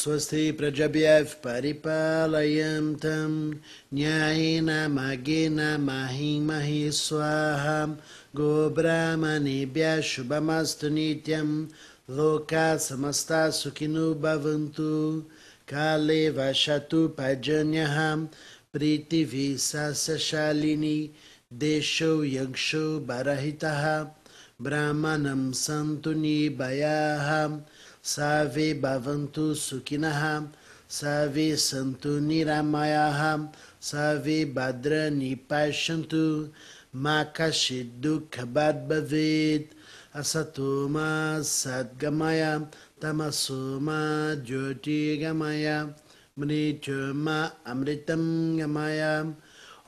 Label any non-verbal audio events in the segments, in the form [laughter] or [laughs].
स्वस्ति प्रजभ्यः परिपालयन्तं न्यायेन मार्गेण महिमहि स्वाहा गोब्राह्मणेभ्यः शुभमस्तु नित्यं लोकाः समस्ता सुखिनो भवन्तु काले वशतु पर्जन्यः प्रीतिभिः सस्यशालिनी देशो यक्षो बरहितः ब्राह्मणं सन्तु निर्भयाः सर्वे भवन्तु सुखिनः सर्वे सन्तु निरामयाः सर्वे भद्राणि पश्यन्तु मा कश्चित् दुःखभाग् भवेत् असतो मा सद्गमय तमसो मा ज्योतिर्गमय मृत्युर्मा अमृतं गमय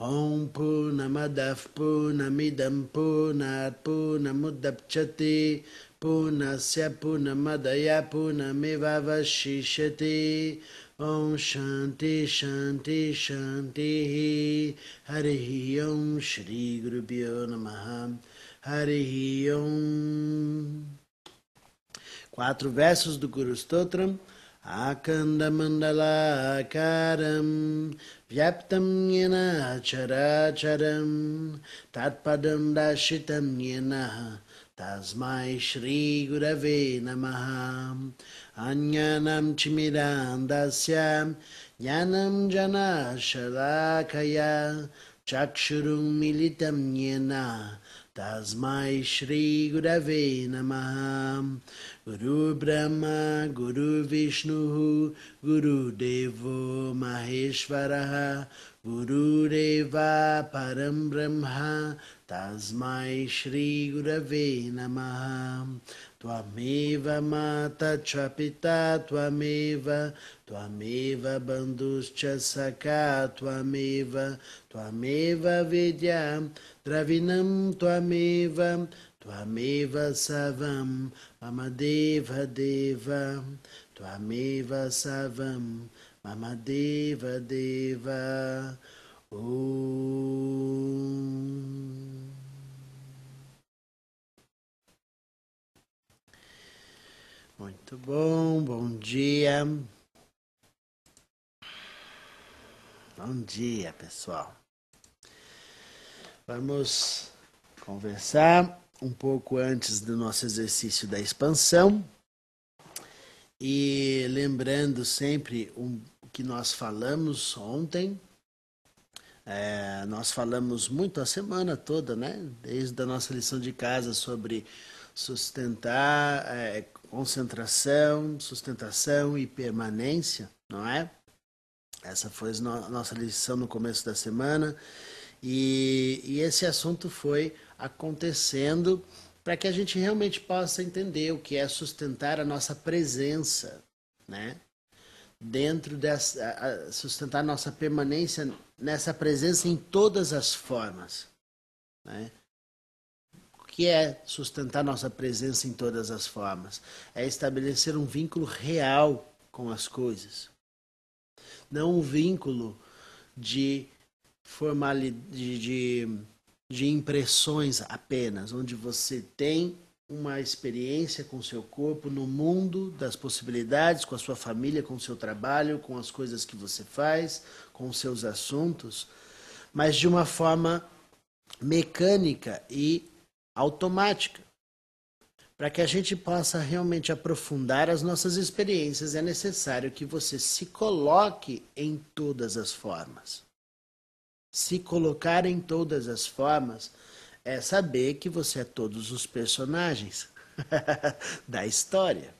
ॐ पूर्णमदः पूर्णमिदं पूर्णात् पूर्णमुदप्स्यते पूर्णस्य पूर्णमदय पूर्णमेवावशिष्यते ॐ शान्ति शान्ति शान्तिः हरिः ॐ श्रीगुरुभ्यो नमः हरिः ॐ Quatro versos do Guru Stotram. Akandamandalakaram Vyaptam yena characharam Tatpadam dashitam yena Tasmai Shri Gurave Namaha Anyanam Chimirandasyam Yanam Jana Shalakaya Chakshurum Militam Yena Tasmai Shri Gurave Namaha Guru Brahma Guru Vishnu Guru Devo Maheshwaraha Guru Deva Param Brahma Tasmai Shri Gurave Namaha. Twameva Mata Chapita Twameva Twameva Bandhuscha Saka Twameva Twameva Vidya Dravinam Twameva Twameva Savam Mamadeva Deva Twameva Savam Mamadeva Deva Om Muito bom, bom dia. Bom dia, pessoal. Vamos conversar um pouco antes do nosso exercício da expansão. E lembrando sempre o que nós falamos ontem, é, nós falamos muito a semana toda, né? Desde a nossa lição de casa sobre sustentar, é, concentração, sustentação e permanência, não é? Essa foi a nossa lição no começo da semana. E, e esse assunto foi acontecendo para que a gente realmente possa entender o que é sustentar a nossa presença, né? Dentro dessa, sustentar nossa permanência nessa presença em todas as formas, né? O que é sustentar nossa presença em todas as formas? É estabelecer um vínculo real com as coisas, não um vínculo de formalidade, de, de impressões apenas, onde você tem uma experiência com seu corpo no mundo das possibilidades, com a sua família, com o seu trabalho, com as coisas que você faz, com os seus assuntos, mas de uma forma mecânica e automática. Para que a gente possa realmente aprofundar as nossas experiências, é necessário que você se coloque em todas as formas se colocar em todas as formas é saber que você é todos os personagens [laughs] da história.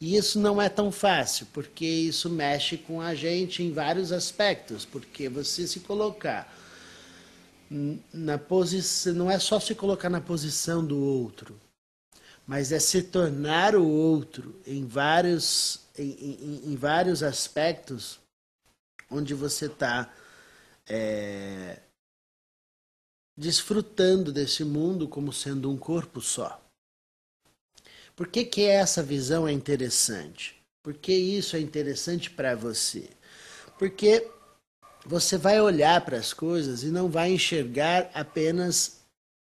E isso não é tão fácil, porque isso mexe com a gente em vários aspectos, porque você se colocar na posição, não é só se colocar na posição do outro, mas é se tornar o outro em vários, em, em, em vários aspectos onde você está é, desfrutando desse mundo como sendo um corpo só. Por que, que essa visão é interessante? Por que isso é interessante para você? Porque você vai olhar para as coisas e não vai enxergar apenas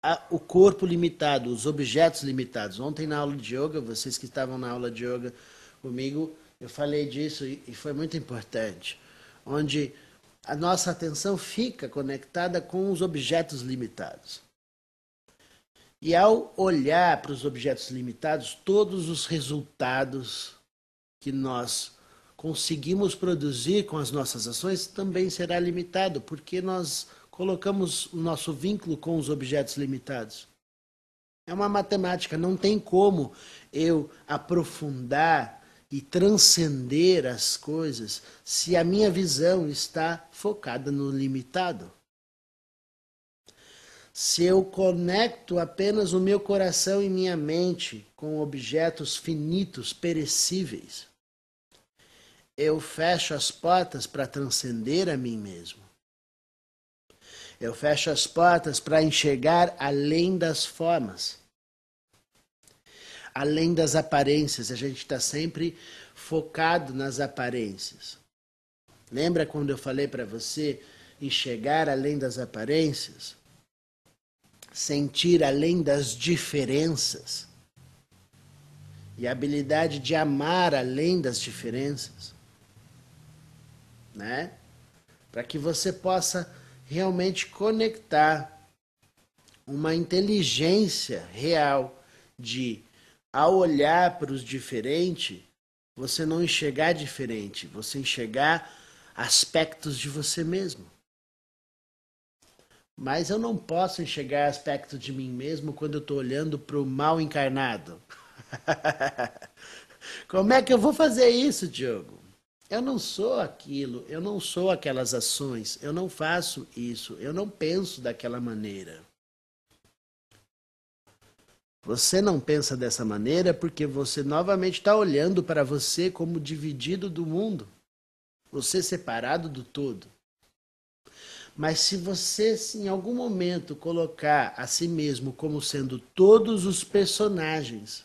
a, o corpo limitado, os objetos limitados. Ontem na aula de yoga, vocês que estavam na aula de yoga comigo eu falei disso e foi muito importante, onde a nossa atenção fica conectada com os objetos limitados. E ao olhar para os objetos limitados, todos os resultados que nós conseguimos produzir com as nossas ações também será limitado, porque nós colocamos o nosso vínculo com os objetos limitados. É uma matemática, não tem como eu aprofundar e transcender as coisas se a minha visão está focada no limitado. Se eu conecto apenas o meu coração e minha mente com objetos finitos, perecíveis, eu fecho as portas para transcender a mim mesmo. Eu fecho as portas para enxergar além das formas além das aparências. A gente está sempre focado nas aparências. Lembra quando eu falei para você enxergar além das aparências? Sentir além das diferenças? E a habilidade de amar além das diferenças? Né? Para que você possa realmente conectar uma inteligência real de ao olhar para os diferentes, você não enxergar diferente, você enxergar aspectos de você mesmo. Mas eu não posso enxergar aspectos de mim mesmo quando eu estou olhando para o mal encarnado. [laughs] Como é que eu vou fazer isso, Diogo? Eu não sou aquilo, eu não sou aquelas ações, eu não faço isso, eu não penso daquela maneira. Você não pensa dessa maneira porque você novamente está olhando para você como dividido do mundo, você separado do todo. Mas se você em algum momento colocar a si mesmo como sendo todos os personagens,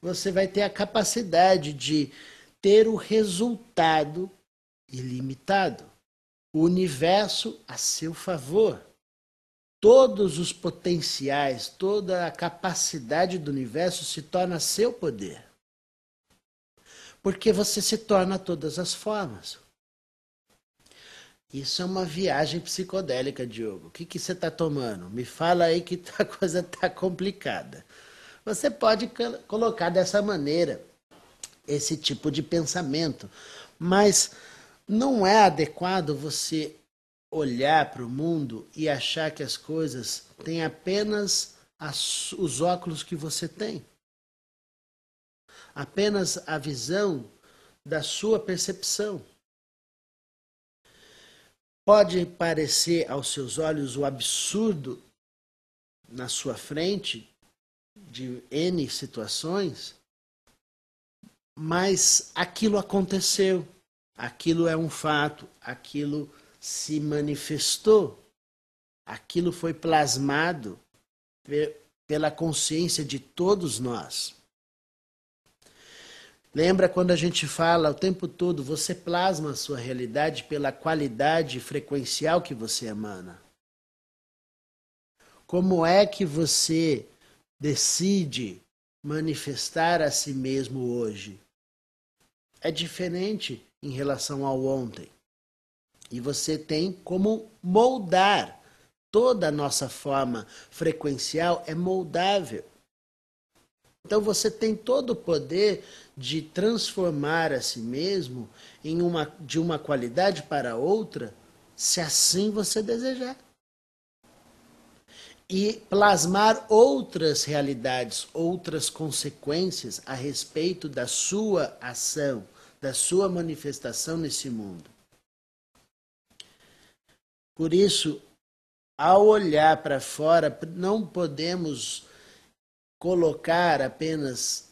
você vai ter a capacidade de ter o resultado ilimitado, o universo a seu favor todos os potenciais, toda a capacidade do universo se torna seu poder. Porque você se torna todas as formas. Isso é uma viagem psicodélica, Diogo. O que, que você está tomando? Me fala aí que [laughs] a coisa está complicada. Você pode colocar dessa maneira esse tipo de pensamento, mas não é adequado você olhar para o mundo e achar que as coisas têm apenas as, os óculos que você tem. Apenas a visão da sua percepção. Pode parecer aos seus olhos o absurdo na sua frente de N situações, mas aquilo aconteceu, aquilo é um fato, aquilo se manifestou, aquilo foi plasmado pela consciência de todos nós. Lembra quando a gente fala o tempo todo, você plasma a sua realidade pela qualidade frequencial que você emana. Como é que você decide manifestar a si mesmo hoje? É diferente em relação ao ontem. E você tem como moldar. Toda a nossa forma frequencial é moldável. Então você tem todo o poder de transformar a si mesmo em uma, de uma qualidade para outra, se assim você desejar. E plasmar outras realidades, outras consequências a respeito da sua ação, da sua manifestação nesse mundo. Por isso, ao olhar para fora, não podemos colocar apenas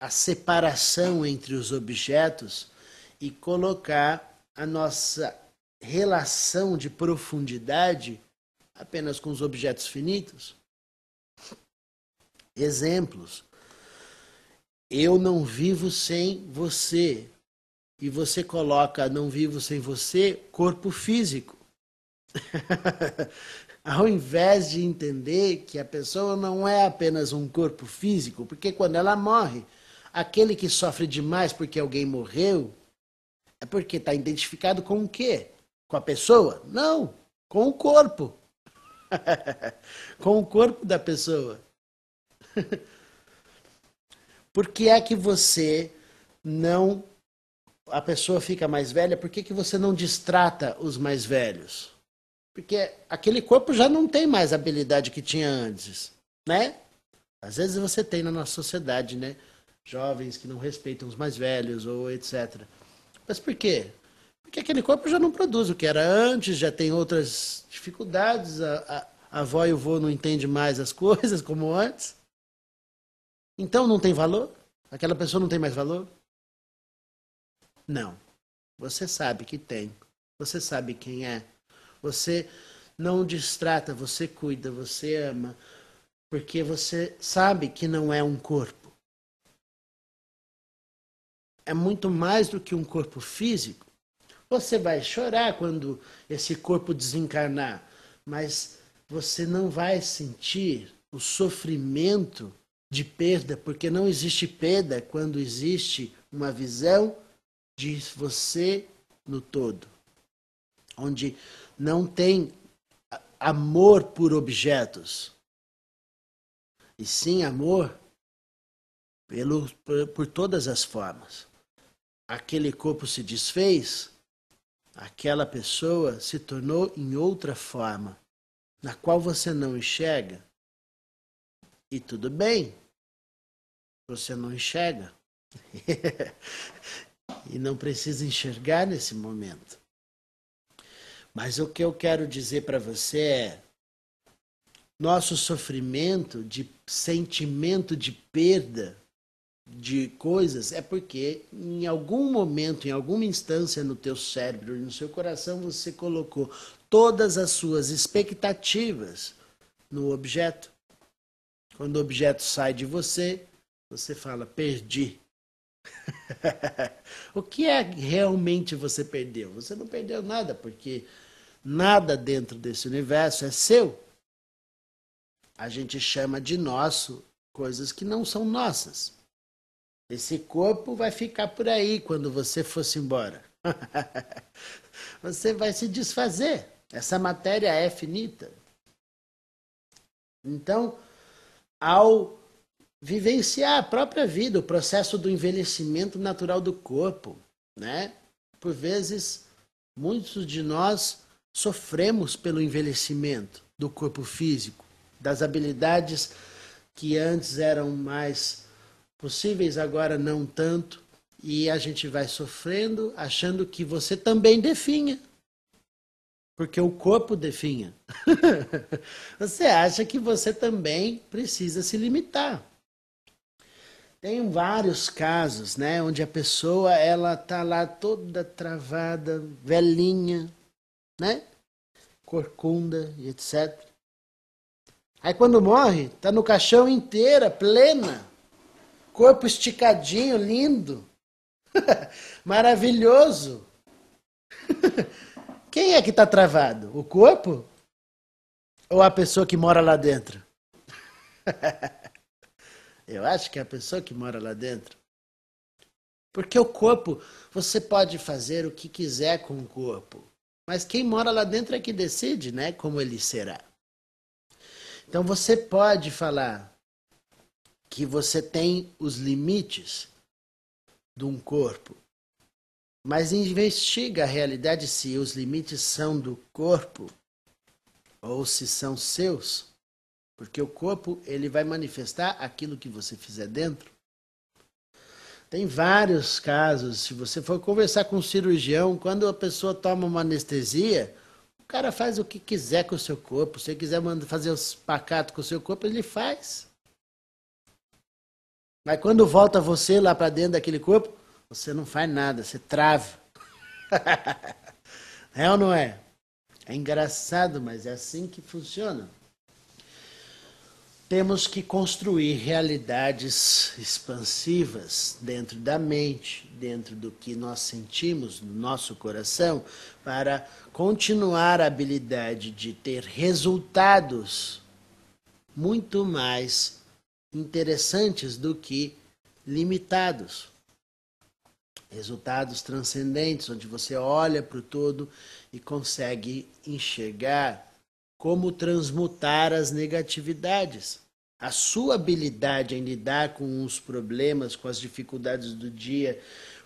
a separação entre os objetos e colocar a nossa relação de profundidade apenas com os objetos finitos. Exemplos. Eu não vivo sem você. E você coloca não vivo sem você, corpo físico. [laughs] Ao invés de entender que a pessoa não é apenas um corpo físico, porque quando ela morre, aquele que sofre demais porque alguém morreu, é porque está identificado com o quê? Com a pessoa? Não, com o corpo. [laughs] com o corpo da pessoa. [laughs] Por que é que você não. A pessoa fica mais velha, por que, que você não distrata os mais velhos? Porque aquele corpo já não tem mais a habilidade que tinha antes, né? Às vezes você tem na nossa sociedade, né? Jovens que não respeitam os mais velhos ou etc. Mas por quê? Porque aquele corpo já não produz o que era antes, já tem outras dificuldades, a, a, a avó e o vô não entendem mais as [laughs] coisas como antes. Então não tem valor? Aquela pessoa não tem mais valor? Não. Você sabe que tem. Você sabe quem é. Você não distrata, você cuida, você ama, porque você sabe que não é um corpo. É muito mais do que um corpo físico. Você vai chorar quando esse corpo desencarnar, mas você não vai sentir o sofrimento de perda, porque não existe perda quando existe uma visão de você no todo, onde não tem amor por objetos, e sim amor pelo, por, por todas as formas. Aquele corpo se desfez, aquela pessoa se tornou em outra forma, na qual você não enxerga. E tudo bem, você não enxerga. [laughs] e não precisa enxergar nesse momento. Mas o que eu quero dizer para você é: nosso sofrimento de sentimento de perda de coisas é porque em algum momento, em alguma instância no teu cérebro no seu coração você colocou todas as suas expectativas no objeto. Quando o objeto sai de você, você fala perdi. [laughs] o que é realmente você perdeu? Você não perdeu nada, porque nada dentro desse universo é seu. A gente chama de nosso coisas que não são nossas. Esse corpo vai ficar por aí quando você fosse embora. [laughs] você vai se desfazer. Essa matéria é finita. Então, ao vivenciar a própria vida, o processo do envelhecimento natural do corpo, né? Por vezes, muitos de nós sofremos pelo envelhecimento do corpo físico, das habilidades que antes eram mais possíveis, agora não tanto, e a gente vai sofrendo, achando que você também definha. Porque o corpo definha. [laughs] você acha que você também precisa se limitar. Tem vários casos, né, onde a pessoa ela tá lá toda travada, velhinha, né? Corcunda e etc. Aí quando morre, tá no caixão inteira, plena. Corpo esticadinho, lindo. [laughs] Maravilhoso. [laughs] Quem é que está travado? O corpo? Ou a pessoa que mora lá dentro? [laughs] Eu acho que é a pessoa que mora lá dentro. Porque o corpo, você pode fazer o que quiser com o corpo. Mas quem mora lá dentro é que decide, né, como ele será. Então você pode falar que você tem os limites de um corpo, mas investiga a realidade se os limites são do corpo ou se são seus. Porque o corpo, ele vai manifestar aquilo que você fizer dentro. Tem vários casos, se você for conversar com um cirurgião, quando a pessoa toma uma anestesia, o cara faz o que quiser com o seu corpo. Se ele quiser fazer os pacatos com o seu corpo, ele faz. Mas quando volta você lá para dentro daquele corpo, você não faz nada, você trava. [laughs] é ou não é? É engraçado, mas é assim que funciona. Temos que construir realidades expansivas dentro da mente, dentro do que nós sentimos no nosso coração, para continuar a habilidade de ter resultados muito mais interessantes do que limitados. Resultados transcendentes, onde você olha para o todo e consegue enxergar como transmutar as negatividades. A sua habilidade em lidar com os problemas, com as dificuldades do dia,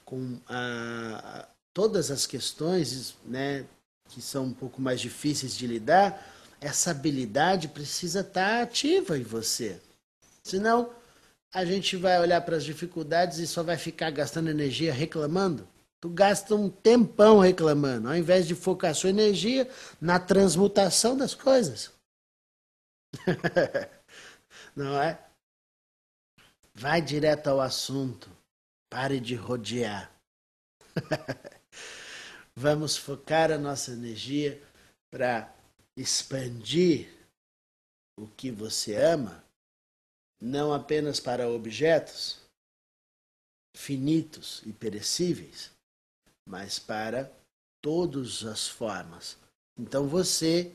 com a, a, todas as questões né, que são um pouco mais difíceis de lidar, essa habilidade precisa estar ativa em você. Senão, a gente vai olhar para as dificuldades e só vai ficar gastando energia reclamando. Tu gasta um tempão reclamando, ao invés de focar sua energia na transmutação das coisas. [laughs] Não é? Vai direto ao assunto. Pare de rodear. [laughs] Vamos focar a nossa energia para expandir o que você ama, não apenas para objetos finitos e perecíveis, mas para todas as formas. Então você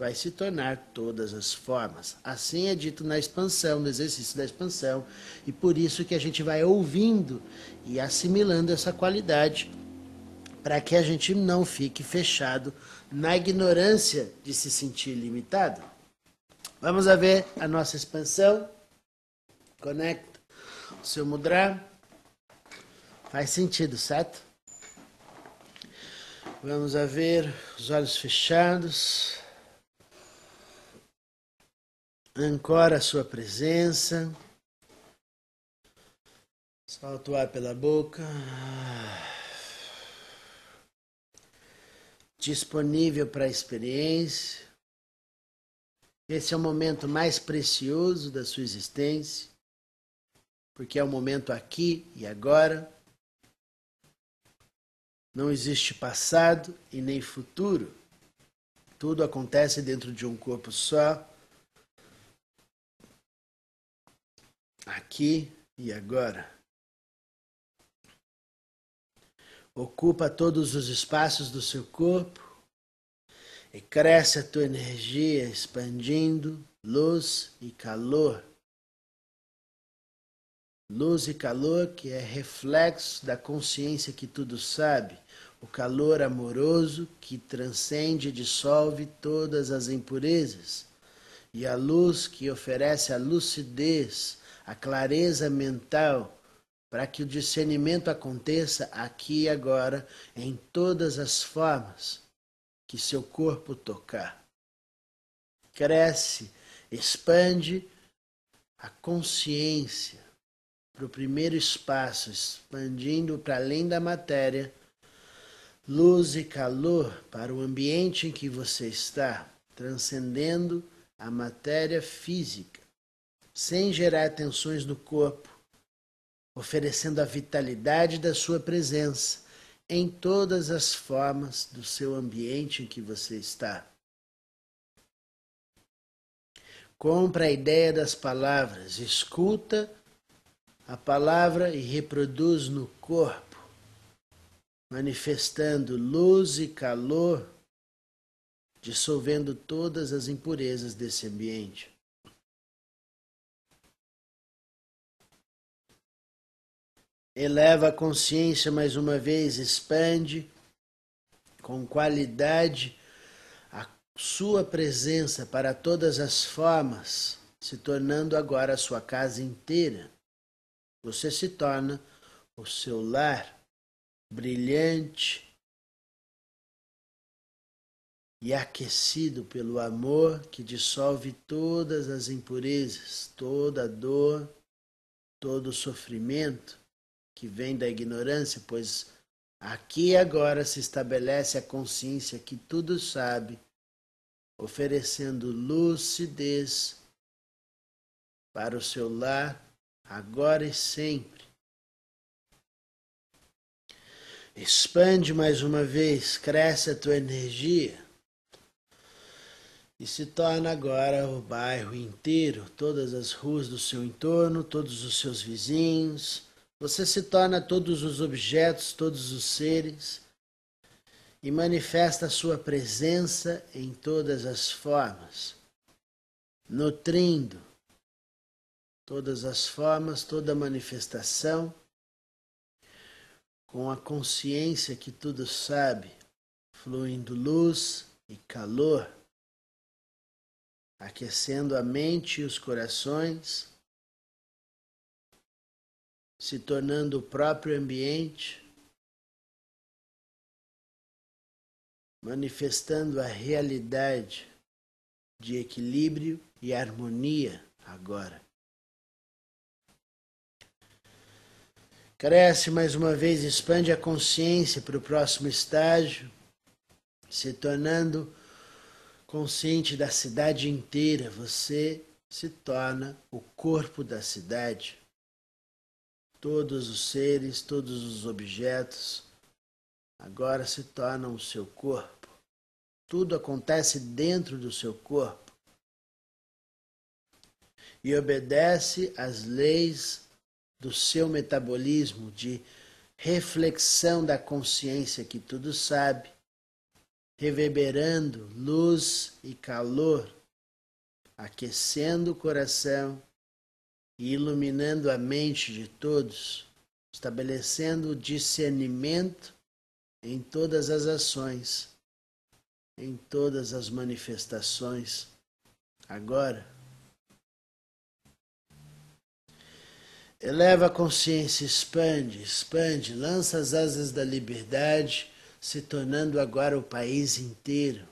vai se tornar todas as formas. Assim é dito na expansão, no exercício da expansão, e por isso que a gente vai ouvindo e assimilando essa qualidade para que a gente não fique fechado na ignorância de se sentir limitado. Vamos a ver a nossa expansão. Conecta o seu mudra. Faz sentido, certo? Vamos a ver os olhos fechados. Ancora a sua presença. Solta o ar pela boca. Disponível para a experiência. Esse é o momento mais precioso da sua existência, porque é o momento aqui e agora. Não existe passado e nem futuro. Tudo acontece dentro de um corpo só. Aqui e agora. Ocupa todos os espaços do seu corpo e cresce a tua energia expandindo luz e calor. Luz e calor que é reflexo da consciência que tudo sabe, o calor amoroso que transcende e dissolve todas as impurezas, e a luz que oferece a lucidez, a clareza mental, para que o discernimento aconteça aqui e agora, em todas as formas que seu corpo tocar. Cresce, expande a consciência para o primeiro espaço, expandindo para além da matéria, luz e calor para o ambiente em que você está, transcendendo a matéria física, sem gerar tensões no corpo, oferecendo a vitalidade da sua presença em todas as formas do seu ambiente em que você está. Compra a ideia das palavras, escuta a palavra e reproduz no corpo, manifestando luz e calor, dissolvendo todas as impurezas desse ambiente. Eleva a consciência mais uma vez, expande com qualidade a sua presença para todas as formas, se tornando agora a sua casa inteira. Você se torna o seu lar brilhante e aquecido pelo amor que dissolve todas as impurezas, toda dor, todo sofrimento que vem da ignorância, pois aqui e agora se estabelece a consciência que tudo sabe, oferecendo lucidez para o seu lar agora e sempre. Expande mais uma vez, cresce a tua energia e se torna agora o bairro inteiro, todas as ruas do seu entorno, todos os seus vizinhos. Você se torna todos os objetos, todos os seres e manifesta a sua presença em todas as formas, nutrindo todas as formas, toda manifestação, com a consciência que tudo sabe, fluindo luz e calor, aquecendo a mente e os corações, se tornando o próprio ambiente, manifestando a realidade de equilíbrio e harmonia agora. Cresce mais uma vez, expande a consciência para o próximo estágio, se tornando consciente da cidade inteira. Você se torna o corpo da cidade. Todos os seres, todos os objetos agora se tornam o seu corpo. Tudo acontece dentro do seu corpo e obedece às leis do seu metabolismo, de reflexão da consciência que tudo sabe, reverberando luz e calor, aquecendo o coração e iluminando a mente de todos, estabelecendo o discernimento em todas as ações, em todas as manifestações. Agora, Eleva a consciência, expande, expande, lança as asas da liberdade, se tornando agora o país inteiro.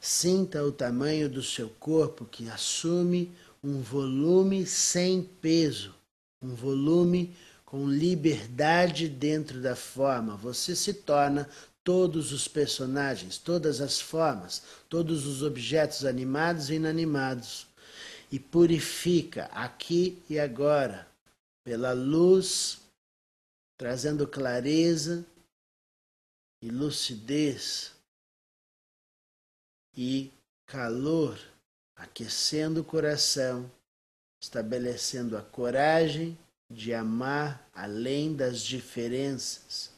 Sinta o tamanho do seu corpo que assume um volume sem peso, um volume com liberdade dentro da forma. Você se torna todos os personagens, todas as formas, todos os objetos animados e inanimados e purifica aqui e agora pela luz, trazendo clareza e lucidez e calor, aquecendo o coração, estabelecendo a coragem de amar além das diferenças.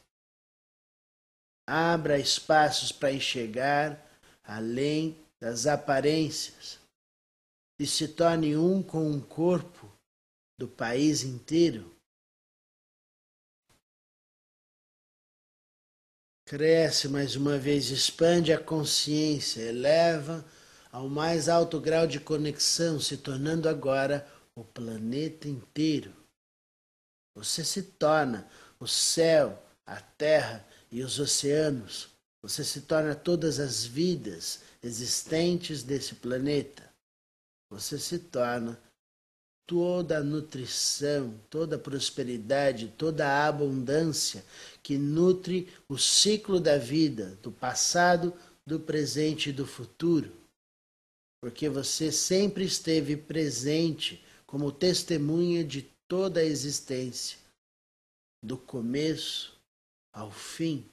Abra espaços para enxergar além das aparências e se torne um com um corpo do país inteiro. Cresce mais uma vez, expande a consciência, eleva ao mais alto grau de conexão, se tornando agora o planeta inteiro. Você se torna o céu, a terra e os oceanos. Você se torna todas as vidas existentes desse planeta. Você se torna toda a nutrição, toda a prosperidade, toda a abundância que nutre o ciclo da vida, do passado, do presente e do futuro. Porque você sempre esteve presente como testemunha de toda a existência, do começo ao fim,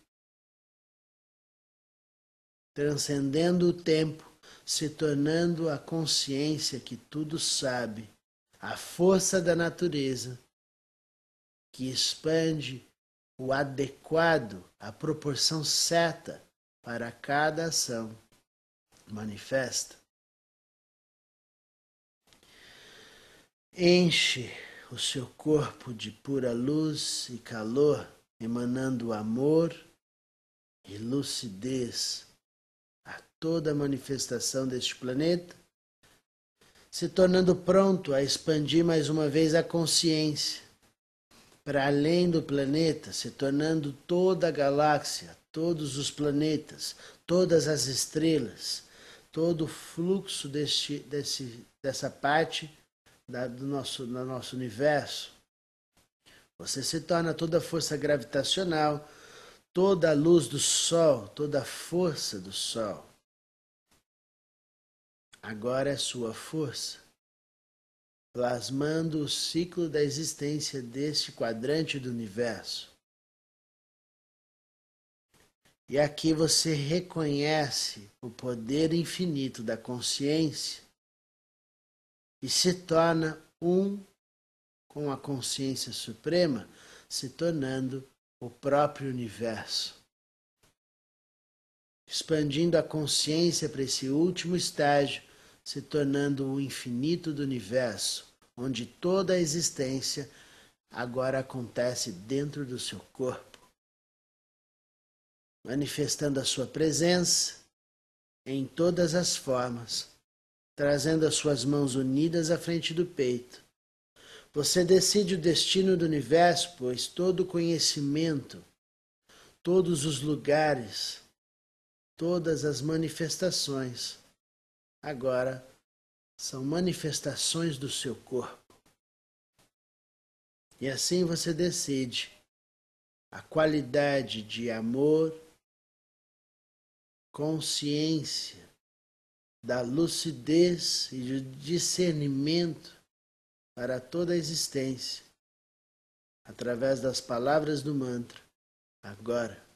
transcendendo o tempo, se tornando a consciência que tudo sabe a força da natureza que expande o adequado, a proporção certa para cada ação manifesta. Enche o seu corpo de pura luz e calor, emanando amor e lucidez a toda manifestação deste planeta se tornando pronto a expandir mais uma vez a consciência para além do planeta, se tornando toda a galáxia, todos os planetas, todas as estrelas, todo o fluxo deste, desse, dessa parte da, do, nosso, do nosso universo. Você se torna toda a força gravitacional, toda a luz do Sol, toda a força do Sol agora é sua força, plasmando o ciclo da existência deste quadrante do universo. E aqui você reconhece o poder infinito da consciência e se torna um com a consciência suprema, se tornando o próprio universo. Expandindo a consciência para esse último estágio se tornando o infinito do universo, onde toda a existência agora acontece dentro do seu corpo, manifestando a sua presença em todas as formas, trazendo as suas mãos unidas à frente do peito. Você decide o destino do universo, pois todo conhecimento, todos os lugares, todas as manifestações, agora são manifestações do seu corpo. E assim você decide a qualidade de amor, consciência, da lucidez e de discernimento para toda a existência, através das palavras do mantra, agora.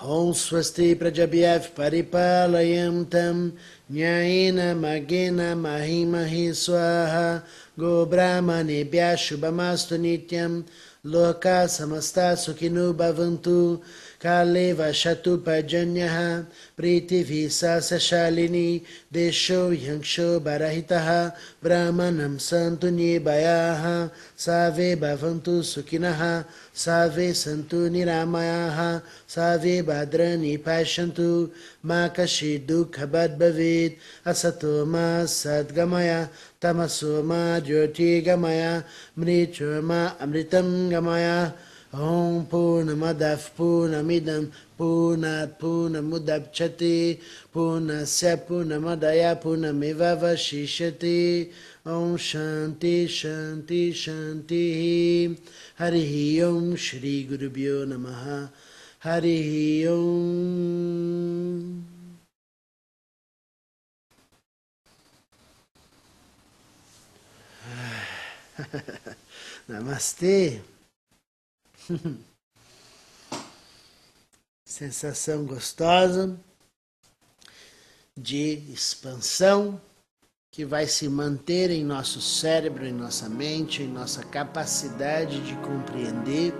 Om Swasti Prajabhyav Paripalayam Tam Nyayena Magena Mahimahi Swaha Go Brahmanebhya Shubhamastu Nityam Loka Samasta Sukhinu काले वशतु पजन्य पृथिवी सा सशालिनी देशो यंशो बरहिता, ब्राह्मणं सन्तु निभयाः सर्वे भवन्तु सुखिनः सर्वे सन्तु निरामयाः सर्वे भद्राणि पश्यन्तु मा कश्चिद्दुःखवद् भवेत्, असतो मा सद्गमय, तमसो मा ज्योतिर्गमय मृचो मा अमृतं गमय। Om Purnamadav Purnamidam Purnat Purnamudapchati Purnasya Purnamadaya Purnameva Shishati. Om Shanti Shanti Shanti. Hari Om Shri Guru Bhyo Namaha. Hari Om. [sighs] Namastê. [laughs] Sensação gostosa de expansão que vai se manter em nosso cérebro, em nossa mente, em nossa capacidade de compreender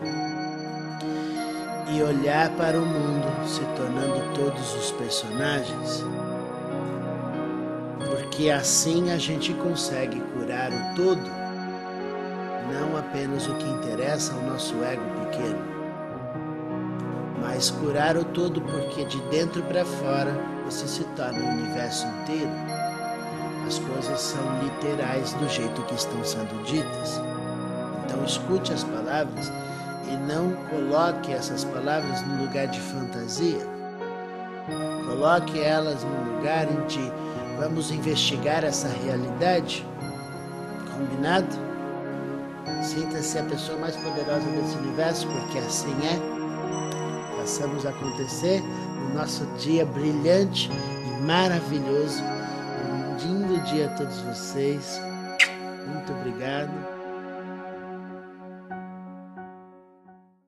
e olhar para o mundo, se tornando todos os personagens. Porque assim a gente consegue curar o todo não apenas o que interessa ao nosso ego pequeno, mas curar o todo, porque de dentro para fora você se torna o universo inteiro. As coisas são literais do jeito que estão sendo ditas. Então escute as palavras e não coloque essas palavras no lugar de fantasia. Coloque elas no lugar em que vamos investigar essa realidade. Combinado? Sinta-se a pessoa mais poderosa desse universo, porque assim é. Façamos acontecer no nosso dia brilhante e maravilhoso. Um lindo dia a todos vocês. Muito obrigado.